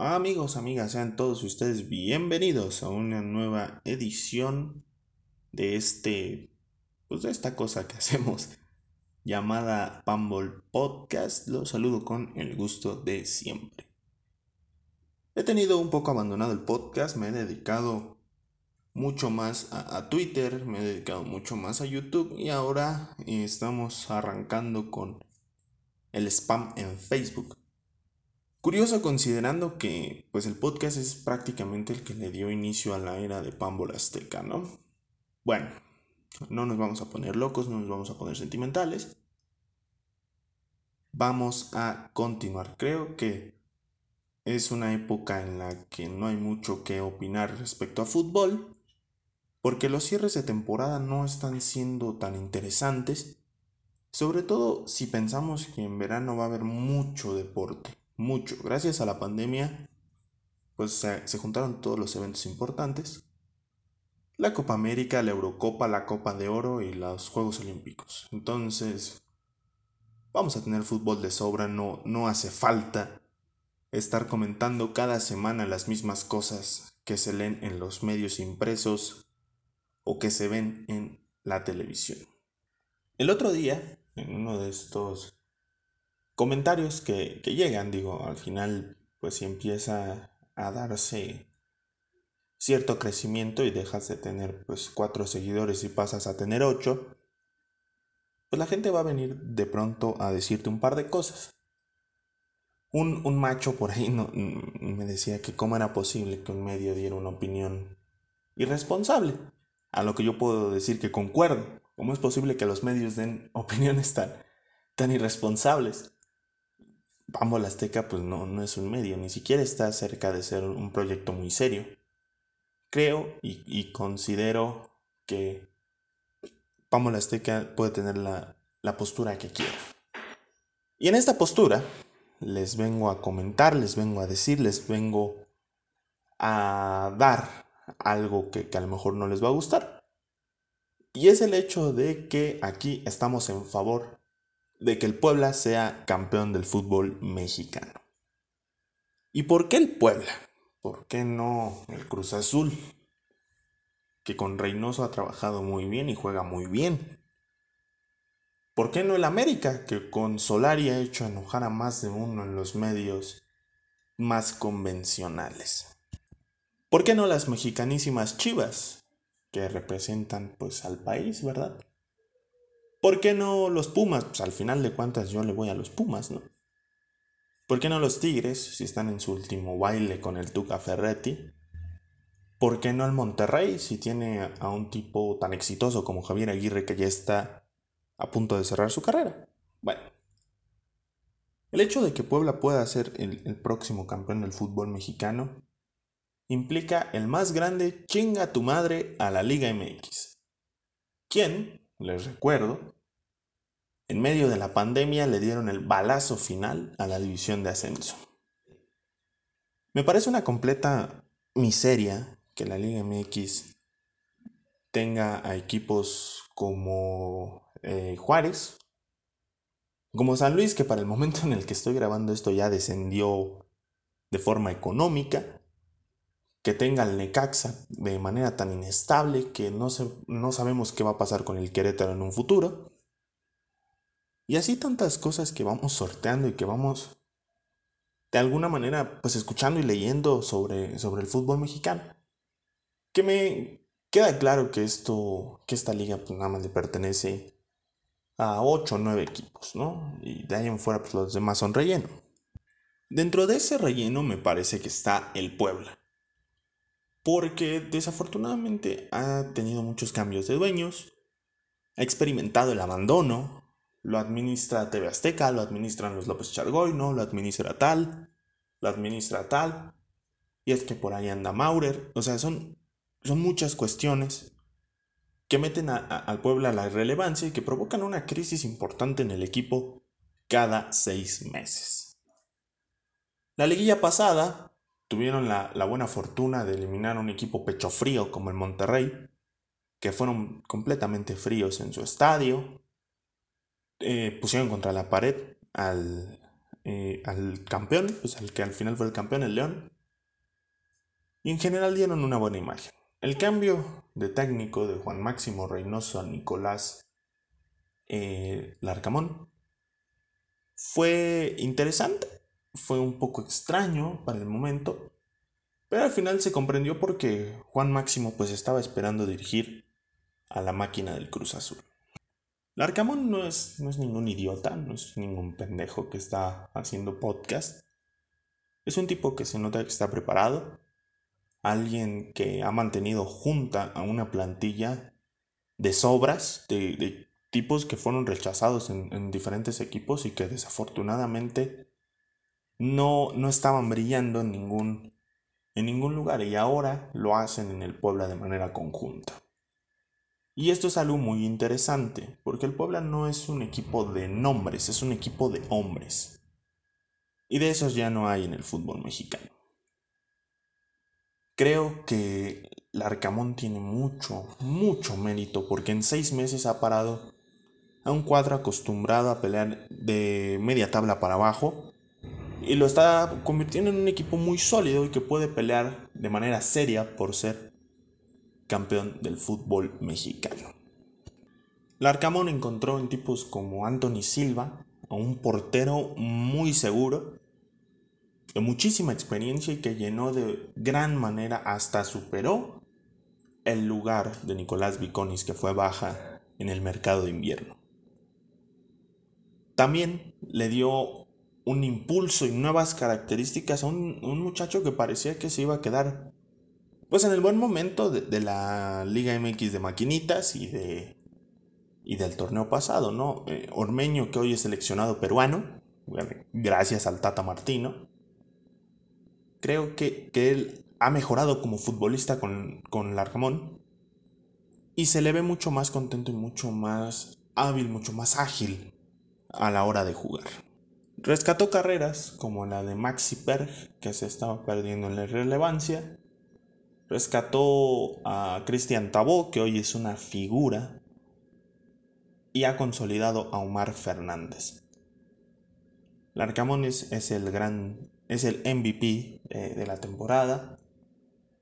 Amigos, amigas, sean todos ustedes bienvenidos a una nueva edición de este, pues de esta cosa que hacemos llamada Pumble Podcast. Los saludo con el gusto de siempre. He tenido un poco abandonado el podcast, me he dedicado mucho más a Twitter, me he dedicado mucho más a YouTube y ahora estamos arrancando con el spam en Facebook. Curioso considerando que pues el podcast es prácticamente el que le dio inicio a la era de Pambol Azteca, ¿no? Bueno, no nos vamos a poner locos, no nos vamos a poner sentimentales. Vamos a continuar. Creo que es una época en la que no hay mucho que opinar respecto a fútbol, porque los cierres de temporada no están siendo tan interesantes, sobre todo si pensamos que en verano va a haber mucho deporte mucho. Gracias a la pandemia, pues se, juntaron todos los eventos importantes. La Copa América, la Eurocopa, la Copa de Oro y los Juegos Olímpicos. Entonces, vamos a tener fútbol de sobra, no, no hace falta estar comentando cada semana las mismas cosas que se leen en los medios impresos o que se ven en la televisión. El otro día, en uno de estos comentarios que, llegan, digo, al final pues si empieza a darse cierto crecimiento y dejas de tener pues cuatro seguidores y pasas a tener ocho, pues la gente va a venir de pronto a decirte un par de cosas. Un, un macho por ahí no, me decía que cómo era posible que un medio diera una opinión irresponsable, a lo que yo puedo decir que concuerdo. ¿Cómo es posible que los medios den opiniones tan, tan irresponsables? Pambo Azteca pues no, no es un medio, ni siquiera está cerca de ser un proyecto muy serio. Creo y, considero que Pambo Azteca puede tener la, la postura que quiera. Y en esta postura les vengo a comentar, les vengo a decir, les vengo a dar algo que, que, a lo mejor no les va a gustar. Y es el hecho de que aquí estamos en favor de que el Puebla sea campeón del fútbol mexicano. ¿Y por qué el Puebla? ¿Por qué no el Cruz Azul? Que con Reynoso ha trabajado muy bien y juega muy bien. ¿Por qué no el América? Que con Solari ha hecho enojar a más de uno en los medios más convencionales. ¿Por qué no las mexicanísimas Chivas? Que representan pues al país, ¿verdad? ¿Por qué no los Pumas? Pues al final de cuentas yo le voy a los Pumas, ¿no? ¿Por qué no los Tigres si están en su último baile con el Tuca Ferretti? ¿Por qué no el Monterrey si tiene a un tipo tan exitoso como Javier Aguirre que ya está a punto de cerrar su carrera? Bueno, el hecho de que Puebla pueda ser el, el próximo campeón del fútbol mexicano implica el más grande chinga tu madre a la Liga MX. ¿Quién? Les recuerdo, en medio de la pandemia le dieron el balazo final a la división de ascenso. Me parece una completa miseria que la Liga MX tenga a equipos como eh, Juárez, como San Luis, que para el momento en el que estoy grabando esto ya descendió de forma económica, que tenga el Necaxa de manera tan inestable que no, no sabemos qué va a pasar con el Querétaro en un futuro. Y así tantas cosas que vamos sorteando y que vamos de alguna manera pues escuchando y leyendo sobre, sobre el fútbol mexicano. Que me queda claro que esto, que esta liga pues nada más le pertenece a 8 o 9 equipos, ¿no? Y de ahí en fuera pues los demás son relleno. Dentro de ese relleno me parece que está el Puebla porque desafortunadamente ha tenido muchos cambios de dueños, ha experimentado el abandono, lo administra TV Azteca, lo administran los López Chargoy, no, lo administra tal, lo administra tal, y es que por ahí anda Maurer, o sea, son, son muchas cuestiones que meten al pueblo a la irrelevancia y que provocan una crisis importante en el equipo cada seis meses. La liguilla pasada tuvieron la, buena fortuna de eliminar a un equipo pecho frío como el Monterrey, que fueron completamente fríos en su estadio, eh, pusieron contra la pared al eh, al campeón, pues al que al final fue el campeón, el León. Y en general dieron una buena imagen. El cambio de técnico de Juan Máximo Reynoso a Nicolás eh, Larcamón fue interesante, fue un poco extraño para el momento, pero al final se comprendió porque Juan Máximo pues estaba esperando dirigir a la máquina del Cruz Azul. Larcamón no es, no es ningún idiota, no es ningún pendejo que está haciendo podcast. Es un tipo que se nota que está preparado, alguien que ha mantenido junta a una plantilla de sobras, de, tipos que fueron rechazados en, diferentes equipos y que desafortunadamente no, no estaban brillando en ningún, en ningún lugar y ahora lo hacen en el Puebla de manera conjunta. Y esto es algo muy interesante, porque el Puebla no es un equipo de nombres, es un equipo de hombres. Y de esos ya no hay en el fútbol mexicano. Creo que Larcamón tiene mucho, mucho mérito porque en seis meses ha parado a un cuadro acostumbrado a pelear de media tabla para abajo y lo está convirtiendo en un equipo muy sólido y que puede pelear de manera seria por ser campeón del fútbol mexicano. Larcamón encontró en tipos como Anthony Silva a un portero muy seguro de muchísima experiencia y que llenó de gran manera hasta superó el lugar de Nicolás Viconis que fue baja en el mercado de invierno. También le dio un impulso y nuevas características a un, muchacho que parecía que se iba a quedar pues en el buen momento de, la Liga MX de maquinitas y de y del torneo pasado, ¿no? Eh, Ormeño que hoy es seleccionado peruano, gracias al Tata Martino, creo que, él ha mejorado como futbolista con, con Larcamón y se le ve mucho más contento y mucho más hábil, mucho más ágil a la hora de jugar. Rescató carreras como la de Maxi Perg, que se estaba perdiendo en la relevancia. Rescató a Cristian Tabó, que hoy es una figura. Y ha consolidado a Omar Fernández. Larcamón es, es el gran es el MVP eh, de la temporada.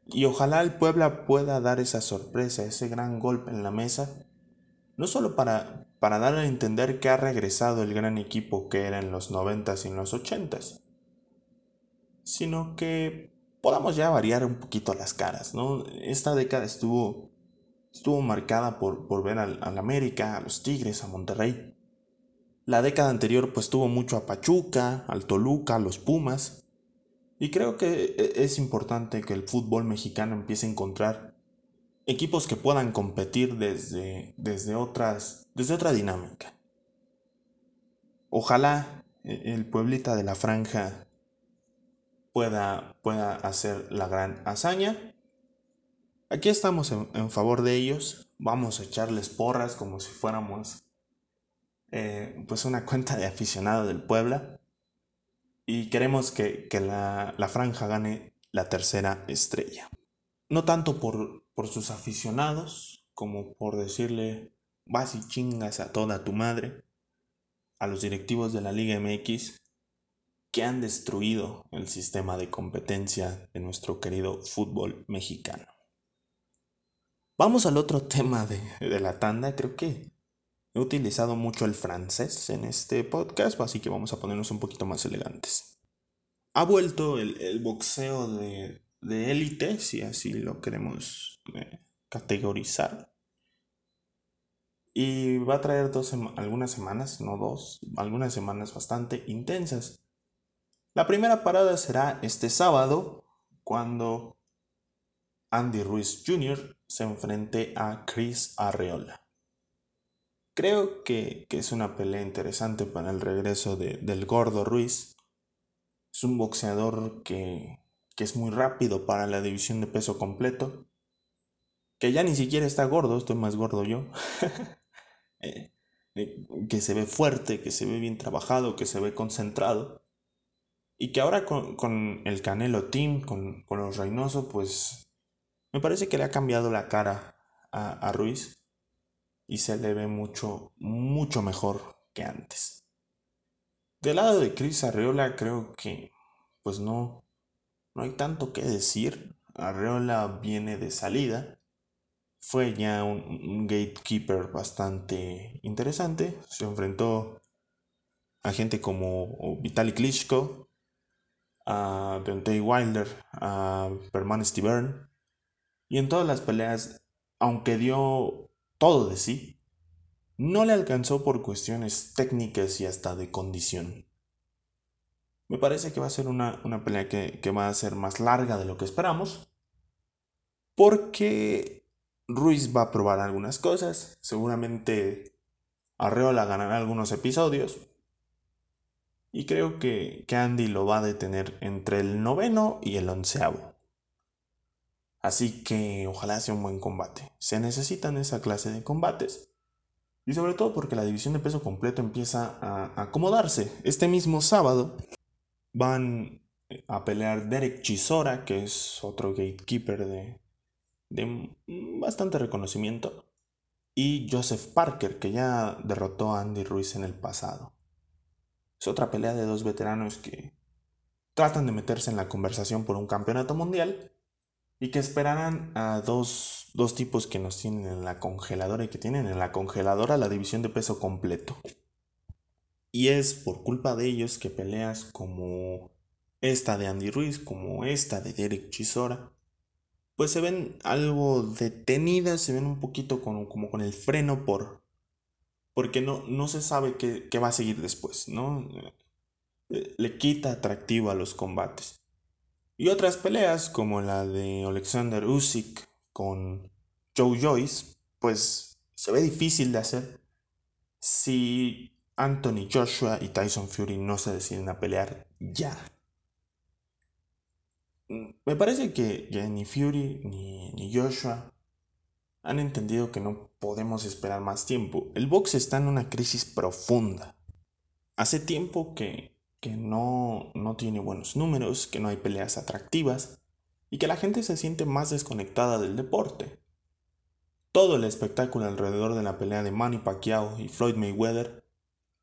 Y ojalá el Puebla pueda dar esa sorpresa, ese gran golpe en la mesa. No solo para, para dar a entender que ha regresado el gran equipo que era en los 90s y en los 80s, sino que podamos ya variar un poquito las caras. ¿no? Esta década estuvo, estuvo marcada por, por ver al, al América, a los Tigres, a Monterrey la década anterior pues tuvo mucho a Pachuca, al Toluca, a los Pumas. Y creo que e, es importante que el fútbol mexicano empiece a encontrar equipos que puedan competir desde, desde, otras, desde otra dinámica. Ojalá e, el pueblita de la franja pueda, pueda hacer la gran hazaña. Aquí estamos en, favor de ellos. Vamos a echarles porras como si fuéramos eh, pues una cuenta de aficionado del Puebla y queremos que, la, franja gane la tercera estrella. No tanto por, por sus aficionados como por decirle vas y chingas a toda tu madre a los directivos de la Liga MX que han destruido el sistema de competencia de nuestro querido fútbol mexicano. Vamos al otro tema de, de la tanda, creo que He utilizado mucho el francés en este podcast, así que vamos a ponernos un poquito más elegantes. Ha vuelto el, boxeo de, élite, si así lo queremos eh, categorizar. Y va a traer dos algunas semanas, no dos, algunas semanas bastante intensas. La primera parada será este sábado, cuando Andy Ruiz Jr. se enfrente a Chris Arreola. Creo que, es una pelea interesante para el regreso del gordo Ruiz. Es un boxeador que, es muy rápido para la división de peso completo. Que ya ni siquiera está gordo, estoy más gordo yo. Eh, eh, que se ve fuerte, que se ve bien trabajado, que se ve concentrado. Y que ahora con, el Canelo Team, con, los Reynoso, pues me parece que le ha cambiado la cara a, a Ruiz y se le ve mucho, mucho mejor que antes. Del lado de Chris Arreola creo que pues no, no hay tanto que decir. Arreola viene de salida. Fue ya un, gatekeeper bastante interesante. Se enfrentó a gente como Vitaly Klitschko, a Deontay Wilder, a Perman Stivern. Y en todas las peleas, aunque dio todo de sí, no le alcanzó por cuestiones técnicas y hasta de condición. Me parece que va a ser una, pelea que, va a ser más larga de lo que esperamos. Porque Ruiz va a probar algunas cosas. Seguramente Arreola ganará algunos episodios. Y creo que, que Andy lo va a detener entre el noveno y el onceavo. Así que ojalá sea un buen combate. Se necesitan esa clase de combates. Y sobre todo porque la división de peso completo empieza a acomodarse. Este mismo sábado van a pelear Derek Chisora, que es otro gatekeeper de, de bastante reconocimiento, y Joseph Parker, que ya derrotó a Andy Ruiz en el pasado. Es otra pelea de dos veteranos que tratan de meterse en la conversación por un campeonato mundial y que esperarán a dos, dos tipos que nos tienen en la congeladora y que tienen en la congeladora la división de peso completo. Y es por culpa de ellos que peleas como esta de Andy Ruiz, como esta de Derek Chisora, pues se ven algo detenidas, se ven un poquito como con el freno por... porque no, no se sabe qué, qué va a seguir después, ¿no? Eh, le quita atractivo a los combates. Y otras peleas, como la de Alexander Usyk con Joe Joyce, pues se ve difícil de hacer si Anthony Joshua y Tyson Fury no se deciden a pelear ya. Me parece que, ni Fury ni, Joshua han entendido que no podemos esperar más tiempo. El box está en una crisis profunda. Hace tiempo que, que no, no tiene buenos números, que no hay peleas atractivas y que la gente se siente más desconectada del deporte. Todo el espectáculo alrededor de la pelea de Manny Pacquiao y Floyd Mayweather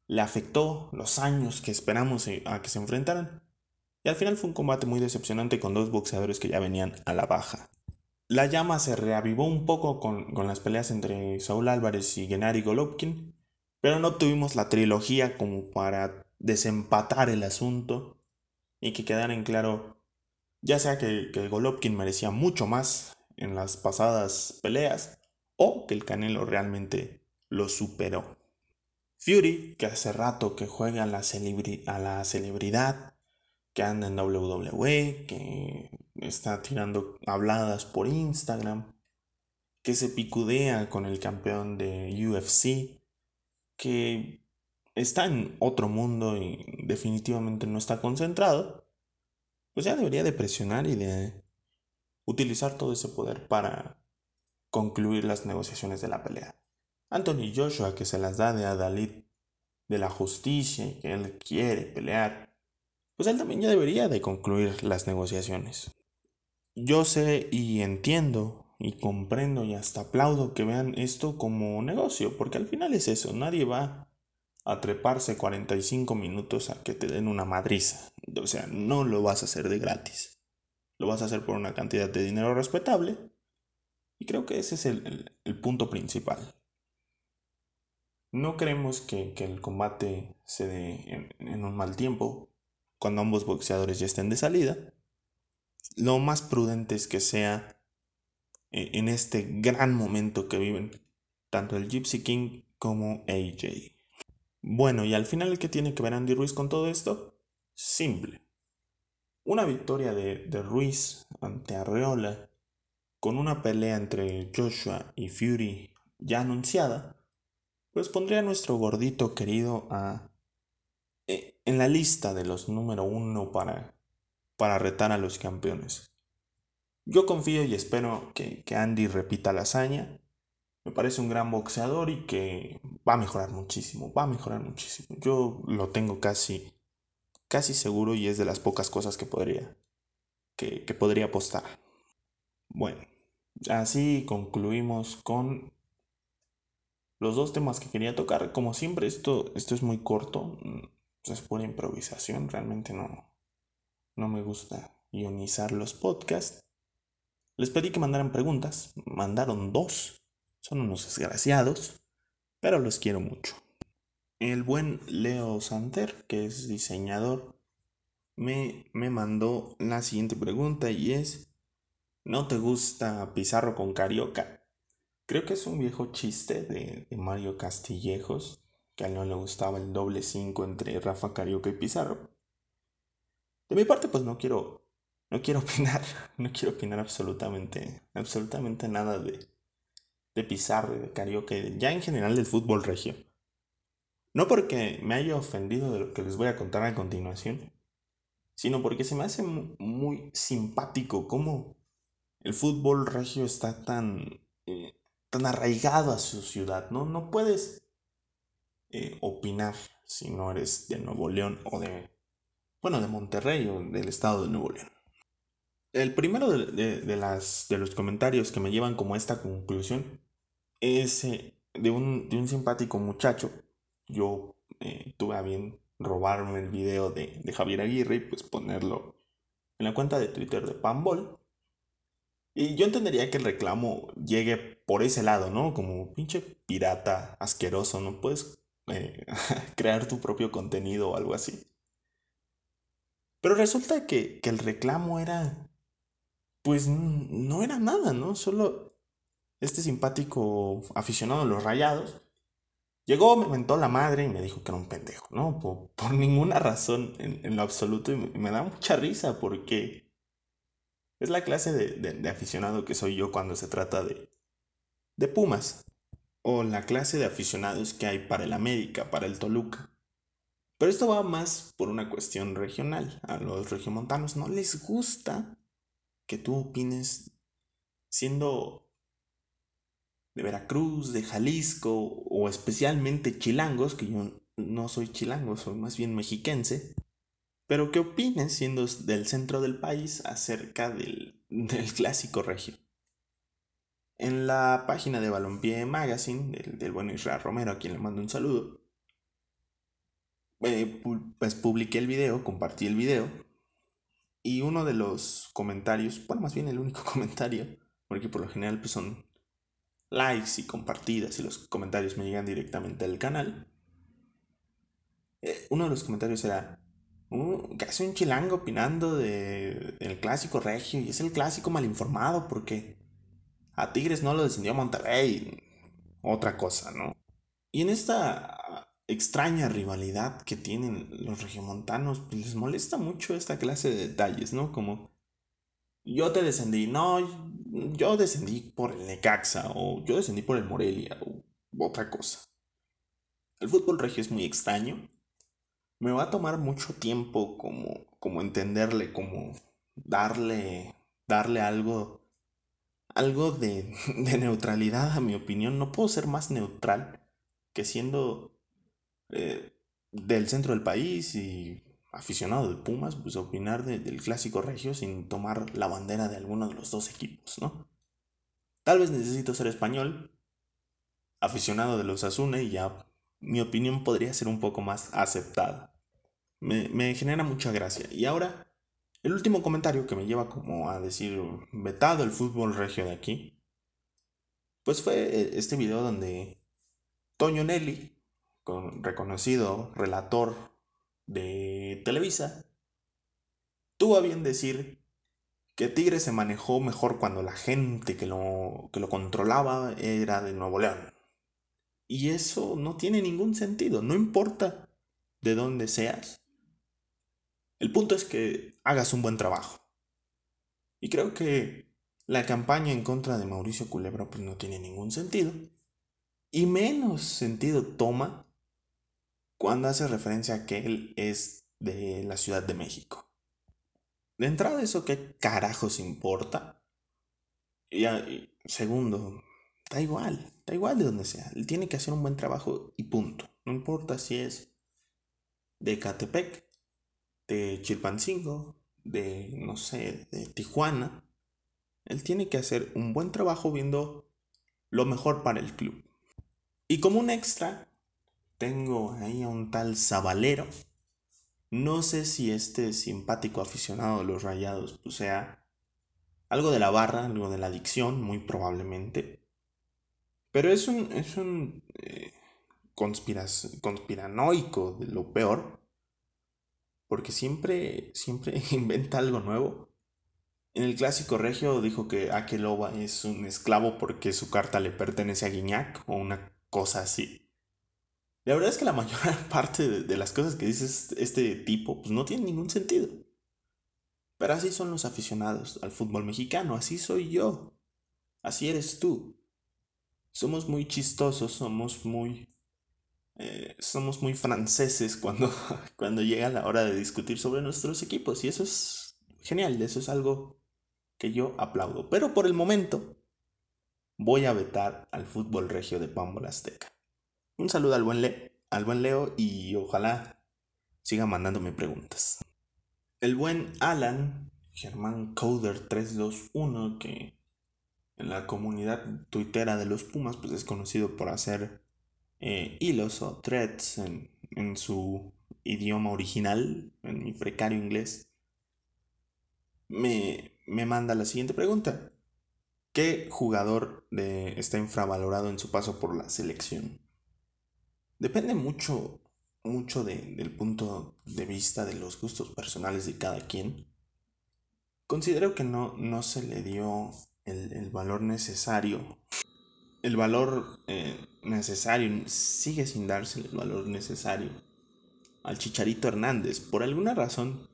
le afectó los años que esperamos a que se enfrentaran. Y al final fue un combate muy decepcionante con dos boxeadores que ya venían a la baja. La llama se reavivó un poco con, las peleas entre Saúl Álvarez y Gennady Golovkin, pero no tuvimos la trilogía como para desempatar el asunto y que quedara en claro ya sea que, que Golovkin merecía mucho más en las pasadas peleas o que el Canelo realmente lo superó. Fury, que hace rato que juega a la celebridad, que anda en WWE, que está tirando habladas por Instagram, que se picudea con el campeón de UFC, que está en otro mundo y definitivamente no está concentrado, pues ya debería de presionar y de utilizar todo ese poder para concluir las negociaciones de la pelea. Anthony Joshua que se las da de Adalid de la justicia y que él quiere pelear, pues él también ya debería de concluir las negociaciones. Yo sé y entiendo y comprendo y hasta aplaudo que vean esto como negocio, porque al final es eso, nadie va a treparse 45 minutos a que te den una madriza. O sea, no lo vas a hacer de gratis. Lo vas a hacer por una cantidad de dinero respetable. Y creo que ese es el, el punto principal. No creemos que, el combate se dé en, un mal tiempo, cuando ambos boxeadores ya estén de salida. Lo más prudente es que sea eh, en este gran momento que viven tanto el Gypsy King como AJ. Bueno, y al final, ¿qué tiene que ver Andy Ruiz con todo esto? Simple. Una victoria de, de Ruiz ante Arreola, con una pelea entre Joshua y Fury ya anunciada, pues pondría a nuestro gordito querido a, en la lista de los número uno para, para retar a los campeones. Yo confío y espero que, que Andy repita la hazaña. Me parece un gran boxeador y que va a mejorar muchísimo, va a mejorar muchísimo. Yo lo tengo casi, casi seguro y es de las pocas cosas que podría, que, que podría apostar. Bueno, así concluimos con los dos temas que quería tocar. Como siempre, esto, esto es muy corto. Es pura improvisación, realmente no, no me gusta ionizar los podcasts. Les pedí que mandaran preguntas, mandaron dos, son unos desgraciados, pero los quiero mucho. El buen Leo Santer, que es diseñador, me, me mandó la siguiente pregunta y es, ¿no te gusta Pizarro con Carioca? Creo que es un viejo chiste de Mario Castillejos, que a él no le gustaba el doble 5 entre Rafa Carioca y Pizarro. De mi parte, pues no quiero, no quiero opinar, no quiero opinar absolutamente, absolutamente nada de, de Pizarro y de Carioca, ya en general del fútbol regio. No porque me haya ofendido de lo que les voy a contar a continuación, sino porque se me hace muy simpático cómo el fútbol regio está tan, eh, tan arraigado a su ciudad, ¿no? No puedes eh, opinar si no eres de Nuevo León o de, bueno, de Monterrey o del estado de Nuevo León. El primero de, las, de los comentarios que me llevan como a esta conclusión es eh, de, un, de un simpático muchacho. Yo eh, tuve a bien robarme el video de, de, Javier Aguirre y pues ponerlo en la cuenta de Twitter de Pambol. Y yo entendería que el reclamo llegue por ese lado, ¿no? Como pinche pirata asqueroso, no puedes eh, crear tu propio contenido o algo así. Pero resulta que, que el reclamo era, pues no era nada, ¿no? Solo este simpático aficionado a los rayados llegó, me mentó la madre y me dijo que era un pendejo, ¿no? Por, ninguna razón en, lo absoluto y me, da mucha risa porque es la clase de, de aficionado que soy yo cuando se trata de, de Pumas o la clase de aficionados que hay para el América, para el Toluca. Pero esto va más por una cuestión regional. A los regiomontanos no les gusta que tú opines siendo de Veracruz, de Jalisco o especialmente chilangos, que yo no soy chilango, soy más bien mexiquense, pero que opines siendo del centro del país acerca del, del clásico regio. En la página de Balompié Magazine, del, buen Israel Romero, a quien le mando un saludo, eh, pues publiqué el video, compartí el video, y uno de los comentarios, bueno, más bien el único comentario, porque por lo general pues son likes y compartidas y los comentarios me llegan directamente al canal. Eh, uno de los comentarios era, uh, casi un chilango opinando de el clásico regio y es el clásico mal informado porque a Tigres no lo descendió a Monterrey. Otra cosa, ¿no? Y en esta extraña rivalidad que tienen los regiomontanos, pues les molesta mucho esta clase de detalles, ¿no? Como yo te descendí, no, yo descendí por el Necaxa o yo descendí por el Morelia otra cosa. El fútbol regio es muy extraño. Me va a tomar mucho tiempo como, como entenderle, como darle, darle algo algo de, neutralidad, a mi opinión. No puedo ser más neutral que siendo eh, del centro del país y aficionado de Pumas, pues opinar del clásico regio sin tomar la bandera de alguno de los dos equipos, ¿no? Tal vez necesito ser español, aficionado de los Asuna y ya mi opinión podría ser un poco más aceptada. Me, me genera mucha gracia. Y ahora el último comentario que me lleva como a decir vetado el fútbol regio de aquí, pues fue eh, este video donde Toño Nelly, con reconocido relator de Televisa, tuvo a bien decir que Tigre se manejó mejor cuando la gente que lo, que lo controlaba era de Nuevo León. Y eso no tiene ningún sentido, no importa de dónde seas, el punto es que hagas un buen trabajo. Y creo que la campaña en contra de Mauricio Culebro pues no tiene ningún sentido. Y menos sentido toma cuando hace referencia a que él es de la Ciudad de México. De entrada, ¿eso qué carajos importa? Y, segundo, da igual, da igual de donde sea. Él tiene que hacer un buen trabajo y punto. No importa si es de Catepec, de Chilpancingo, de, no sé, de Tijuana, él tiene que hacer un buen trabajo viendo lo mejor para el club. Y como un extra, tengo ahí a un tal Zabalero, No sé si este simpático aficionado de los rayados pues, sea algo de la barra, algo de la adicción, muy probablemente. Pero es un, es un eh, conspiranoico de lo peor. Porque siempre, siempre inventa algo nuevo. En el clásico regio dijo que Akeloba es un esclavo porque su carta le pertenece a Guiñac o una cosa así. La verdad es que la mayor parte de, las cosas que dice este tipo pues no tiene ningún sentido. Pero así son los aficionados al fútbol mexicano, así soy yo. Así eres tú. Somos muy chistosos, somos muy... Eh, somos muy franceses cuando, cuando llega la hora de discutir sobre nuestros equipos. Y eso es genial, eso es algo que yo aplaudo. Pero por el momento voy a vetar al fútbol regio de Pambola Azteca. Un saludo al buen, al buen Leo y ojalá siga mandándome preguntas. El buen Alan, Germán Coder 321, que en la comunidad tuitera de los Pumas pues es conocido por hacer eh, hilos o threads en, en su idioma original, en mi precario inglés, me, me manda la siguiente pregunta. ¿Qué jugador de, está infravalorado en su paso por la selección? Depende mucho, mucho del punto de vista de los gustos personales de cada quien. Considero que no, no se le dio el, valor necesario. El valor eh, necesario, sigue sin darse el valor necesario al Chicharito Hernández. Por alguna razón,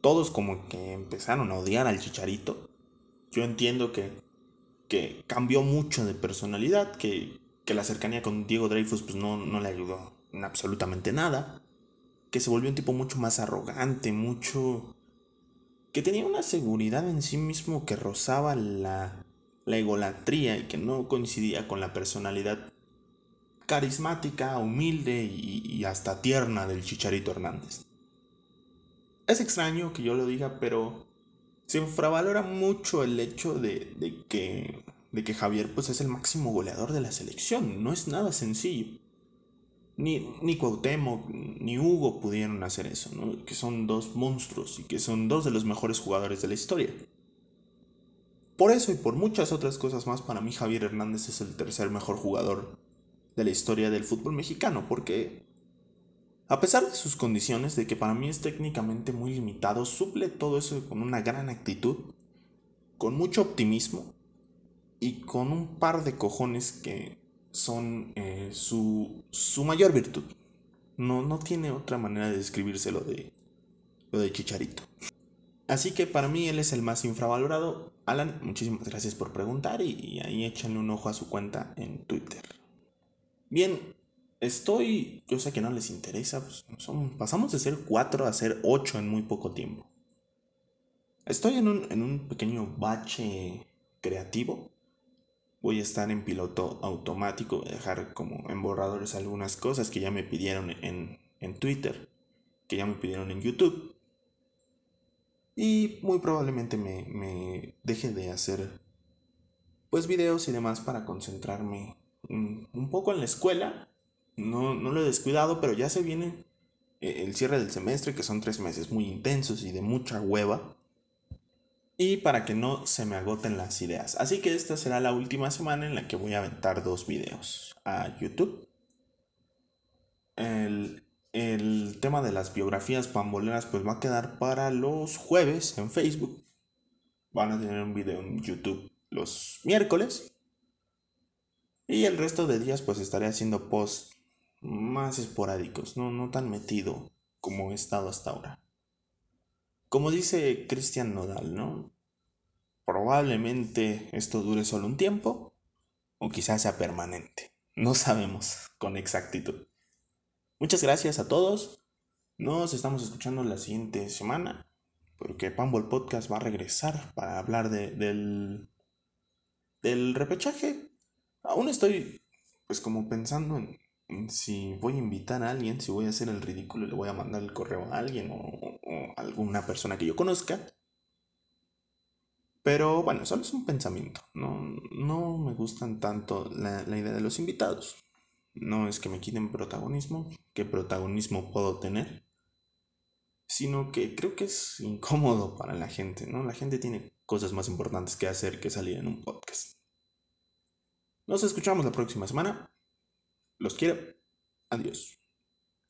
todos como que empezaron a odiar al Chicharito. Yo entiendo que, que cambió mucho de personalidad, que que la cercanía con Diego Dreyfus pues no, no le ayudó en absolutamente nada, que se volvió un tipo mucho más arrogante, mucho... que tenía una seguridad en sí mismo que rozaba la, la egolatría y que no coincidía con la personalidad carismática, humilde y, hasta tierna del Chicharito Hernández. Es extraño que yo lo diga, pero se infravalora mucho el hecho de, de que de que Javier pues es el máximo goleador de la selección. No es nada sencillo. Ni, ni Cuauhtémoc ni Hugo pudieron hacer eso, ¿no? Que son dos monstruos y que son dos de los mejores jugadores de la historia. Por eso y por muchas otras cosas más, para mí Javier Hernández es el tercer mejor jugador de la historia del fútbol mexicano, porque a pesar de sus condiciones, de que para mí es técnicamente muy limitado, suple todo eso con una gran actitud, con mucho optimismo y con un par de cojones que son eh, su, su, mayor virtud. No, no tiene otra manera de describirse lo de, lo de Chicharito. Así que para mí él es el más infravalorado. Alan, muchísimas gracias por preguntar y, ahí échenle un ojo a su cuenta en Twitter. Bien, estoy, yo sé que no les interesa, pues, pasamos de ser 4 a ser 8 en muy poco tiempo. Estoy en un, en un pequeño bache creativo voy a estar en piloto automático, voy a dejar como en borradores algunas cosas que ya me pidieron en, en Twitter, que ya me pidieron en YouTube. Y muy probablemente me, me deje de hacer pues videos y demás para concentrarme un, poco en la escuela. No, no lo he descuidado, pero ya se viene eh, el cierre del semestre, que son tres meses muy intensos y de mucha hueva y para que no se me agoten las ideas. Así que esta será la última semana en la que voy a aventar dos videos a YouTube. El, tema de las biografías pamboleras pues va a quedar para los jueves en Facebook. Van a tener un video en YouTube los miércoles. Y el resto de días pues estaré haciendo posts más esporádicos, no, no tan metido como he estado hasta ahora. Como dice Cristian Nodal, ¿no? Probablemente esto dure solo un tiempo o quizás sea permanente. No sabemos con exactitud. Muchas gracias a todos. Nos estamos escuchando la siguiente semana porque Pambol Podcast va a regresar para hablar del, del repechaje. Aún estoy pues como pensando en, si voy a invitar a alguien, si voy a hacer el ridículo, le voy a mandar el correo a alguien o, a alguna persona que yo conozca. Pero bueno, solo es un pensamiento. No, no me gustan tanto la, la, idea de los invitados. No es que me quiten protagonismo. ¿Qué protagonismo puedo tener? sino que creo que es incómodo para la gente, ¿no? La gente tiene cosas más importantes que hacer que salir en un podcast. Nos escuchamos la próxima semana. Los quiero. Adiós.